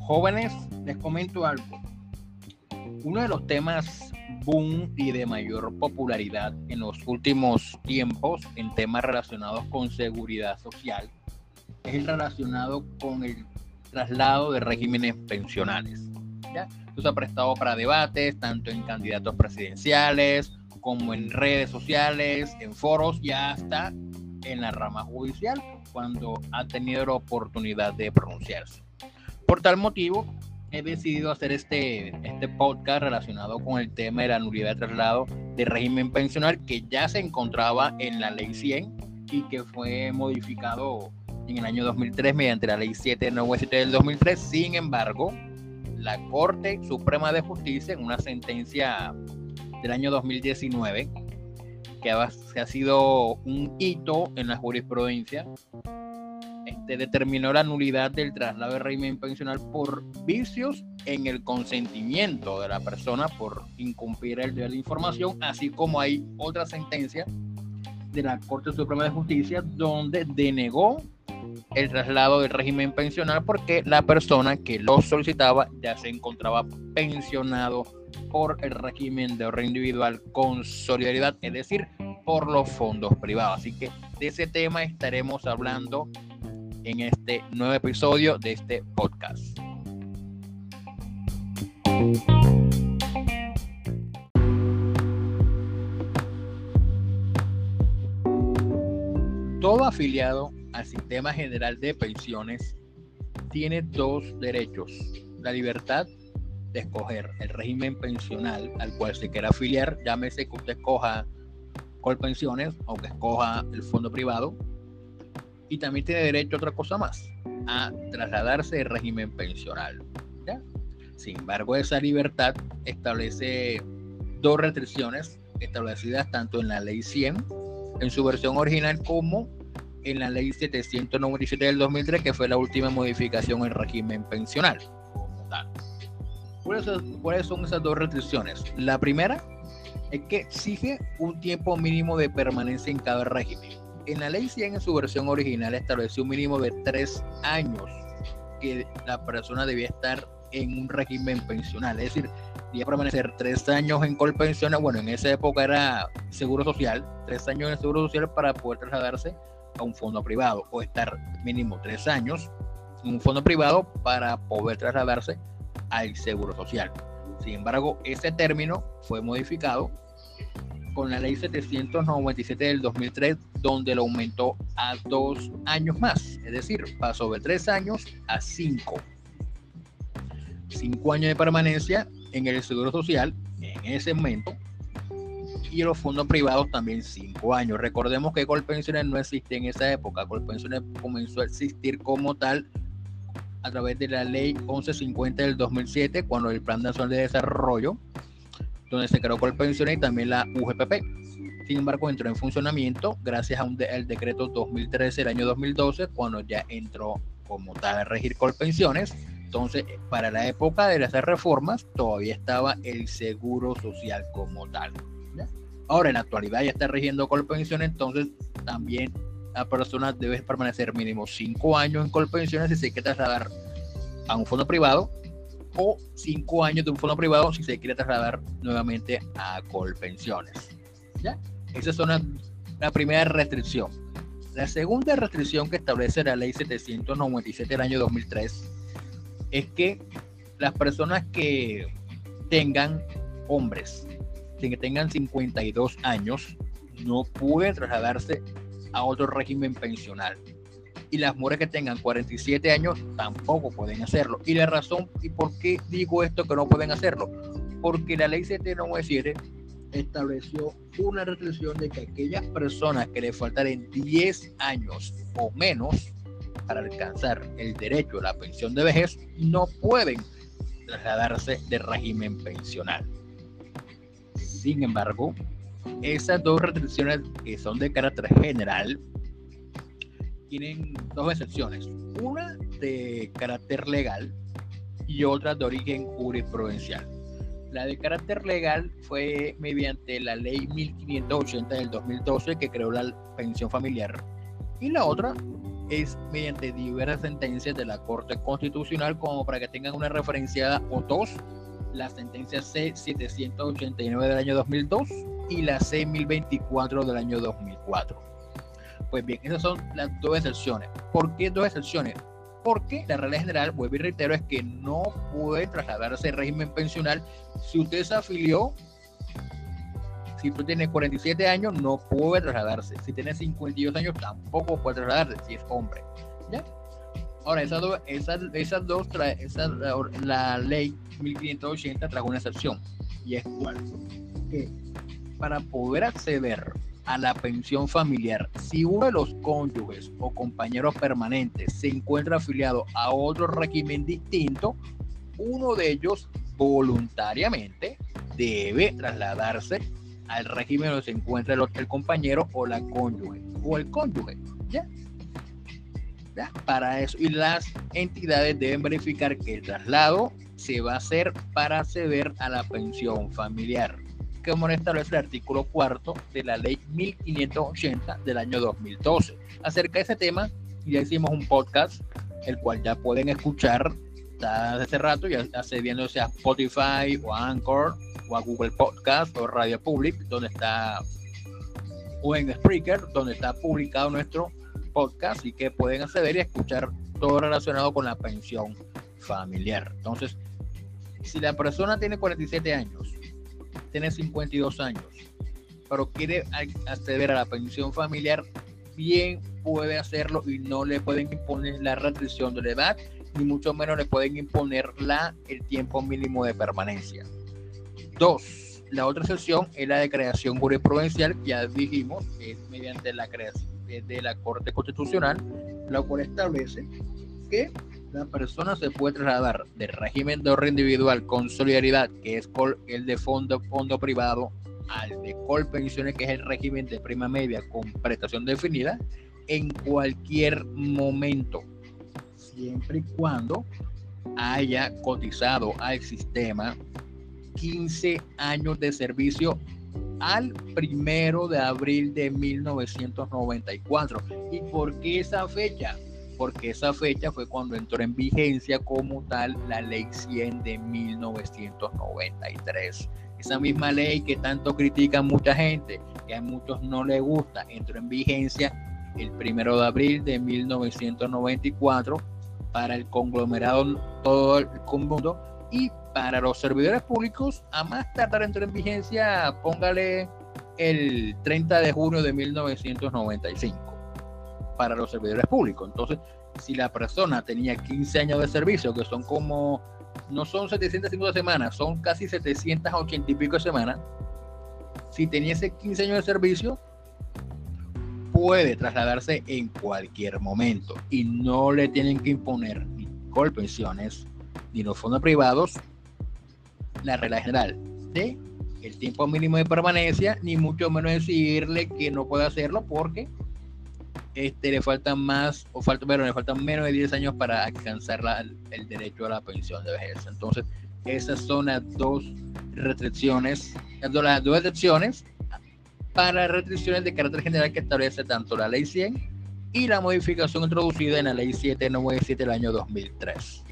Jóvenes, les comento algo. Uno de los temas boom y de mayor popularidad en los últimos tiempos en temas relacionados con seguridad social es el relacionado con el traslado de regímenes pensionales. ¿ya? Esto se ha prestado para debates tanto en candidatos presidenciales como en redes sociales, en foros y hasta en la rama judicial cuando ha tenido la oportunidad de pronunciarse. Por tal motivo, he decidido hacer este, este podcast relacionado con el tema de la nulidad de traslado de régimen pensional que ya se encontraba en la ley 100 y que fue modificado en el año 2003 mediante la ley 797 del 2003. Sin embargo, la Corte Suprema de Justicia en una sentencia del año 2019 que ha, ha sido un hito en la jurisprudencia este, determinó la nulidad del traslado de régimen pensional por vicios en el consentimiento de la persona por incumplir el deber de información, así como hay otra sentencia de la Corte Suprema de Justicia donde denegó el traslado del régimen pensional porque la persona que lo solicitaba ya se encontraba pensionado por el régimen de ahorro individual con solidaridad, es decir, por los fondos privados. Así que de ese tema estaremos hablando en este nuevo episodio de este podcast. Todo afiliado al Sistema General de Pensiones tiene dos derechos. La libertad de escoger el régimen pensional al cual se quiera afiliar, llámese que usted escoja Colpensiones o que escoja el fondo privado, y también tiene derecho a otra cosa más, a trasladarse de régimen pensional. Sin embargo, esa libertad establece dos restricciones establecidas tanto en la ley 100 en su versión original como en la ley 797 del 2003 que fue la última modificación en régimen pensional. ¿Cuáles son esas dos restricciones? La primera es que exige un tiempo mínimo de permanencia en cada régimen en la ley 100 en su versión original estableció un mínimo de tres años que la persona debía estar en un régimen pensional, es decir, debía permanecer tres años en colpensiones, bueno, en esa época era seguro social, tres años en el seguro social para poder trasladarse a un fondo privado o estar mínimo tres años en un fondo privado para poder trasladarse al seguro social. Sin embargo, ese término fue modificado con la ley 797 del 2003, donde lo aumentó a dos años más, es decir, pasó de tres años a cinco. Cinco años de permanencia en el Seguro Social en ese momento y los fondos privados también cinco años. Recordemos que Colpensiones no existía en esa época. Colpensiones comenzó a existir como tal a través de la ley 1150 del 2007, cuando el Plan Nacional de Desarrollo donde se creó Colpensiones y también la UGPP. Sin embargo, entró en funcionamiento gracias a un el decreto 2013 del año 2012, cuando ya entró como tal a regir Colpensiones. Entonces, para la época de las reformas, todavía estaba el seguro social como tal. Ahora, en la actualidad ya está regiendo Colpensiones, entonces también la persona debe permanecer mínimo cinco años en Colpensiones y se que trasladar a un fondo privado o cinco años de un fondo privado si se quiere trasladar nuevamente a Colpensiones. ¿Ya? Esa es la primera restricción. La segunda restricción que establece la ley 797 del año 2003 es que las personas que tengan hombres, que tengan 52 años, no pueden trasladarse a otro régimen pensional y las mujeres que tengan 47 años tampoco pueden hacerlo. Y la razón y por qué digo esto que no pueden hacerlo, porque la ley 797 estableció una restricción de que aquellas personas que le faltaren 10 años o menos para alcanzar el derecho a la pensión de vejez no pueden trasladarse de régimen pensional. Sin embargo, esas dos restricciones que son de carácter general tienen dos excepciones. Una de carácter legal y otra de origen jurisprudencial. La de carácter legal fue mediante la ley 1580 del 2012 que creó la pensión familiar. Y la otra es mediante diversas sentencias de la Corte Constitucional, como para que tengan una referenciada o dos, la sentencia C-789 del año 2002 y la C-1024 del año 2004. Pues bien, esas son las dos excepciones. ¿Por qué dos excepciones? Porque la regla general, vuelvo y reitero, es que no puede trasladarse el régimen pensional si usted se afilió si tú tienes 47 años, no puede trasladarse. Si tienes 52 años, tampoco puede trasladarse si es hombre. ¿Ya? Ahora, esas dos, esas, dos trae, la, ley 1580 trae una excepción. Y es cuál? Que para poder acceder a la pensión familiar, si uno de los cónyuges o compañeros permanentes se encuentra afiliado a otro régimen distinto, uno de ellos voluntariamente debe trasladarse al régimen donde se encuentra el, compañero o la cónyuge o el cónyuge. ¿ya? Para eso, y las entidades deben verificar que el traslado se va a hacer para acceder a la pensión familiar, como establece el artículo cuarto de la ley 1580 del año 2012. Acerca de ese tema, ya hicimos un podcast, el cual ya pueden escuchar desde hace rato, ya accediéndose a Spotify o a Anchor o a Google Podcast o Radio Public, donde está, o en Spreaker, donde está publicado nuestro podcast y que pueden acceder y escuchar todo relacionado con la pensión familiar. Entonces, si la persona tiene 47 años, tiene 52 años, pero quiere acceder a la pensión familiar, bien puede hacerlo y no le pueden imponer la restricción de la edad, ni mucho menos le pueden imponer la, el tiempo mínimo de permanencia. Dos, la otra excepción es la de creación jurisprudencial, ya dijimos, es mediante la creación de la Corte Constitucional, la cual establece que la persona se puede trasladar del régimen de ahorro individual con solidaridad, que es el de fondo, fondo privado, al de Colpensiones, que es el régimen de prima media con prestación definida, en cualquier momento, siempre y cuando haya cotizado al sistema 15 años de servicio al primero de abril de 1994. ¿Y por qué esa fecha? Porque esa fecha fue cuando entró en vigencia como tal la ley 100 de 1993. Esa misma ley que tanto critica mucha gente, que a muchos no les gusta, entró en vigencia el primero de abril de 1994 para el conglomerado todo el mundo y para los servidores públicos, a más tardar entrar en vigencia, póngale el 30 de junio de 1995 para los servidores públicos. Entonces, si la persona tenía 15 años de servicio, que son como, no son 750 semanas, son casi 780 y pico semanas, si tenía ese 15 años de servicio, puede trasladarse en cualquier momento y no le tienen que imponer ni colpensiones ni los fondos privados la regla general de el tiempo mínimo de permanencia, ni mucho menos decirle que no puede hacerlo porque este, le faltan más, o falta, pero le faltan menos de 10 años para alcanzar el derecho a la pensión de vejez. Entonces, esas son las dos restricciones, las dos excepciones para restricciones de carácter general que establece tanto la ley 100 y la modificación introducida en la ley 797 del año 2003.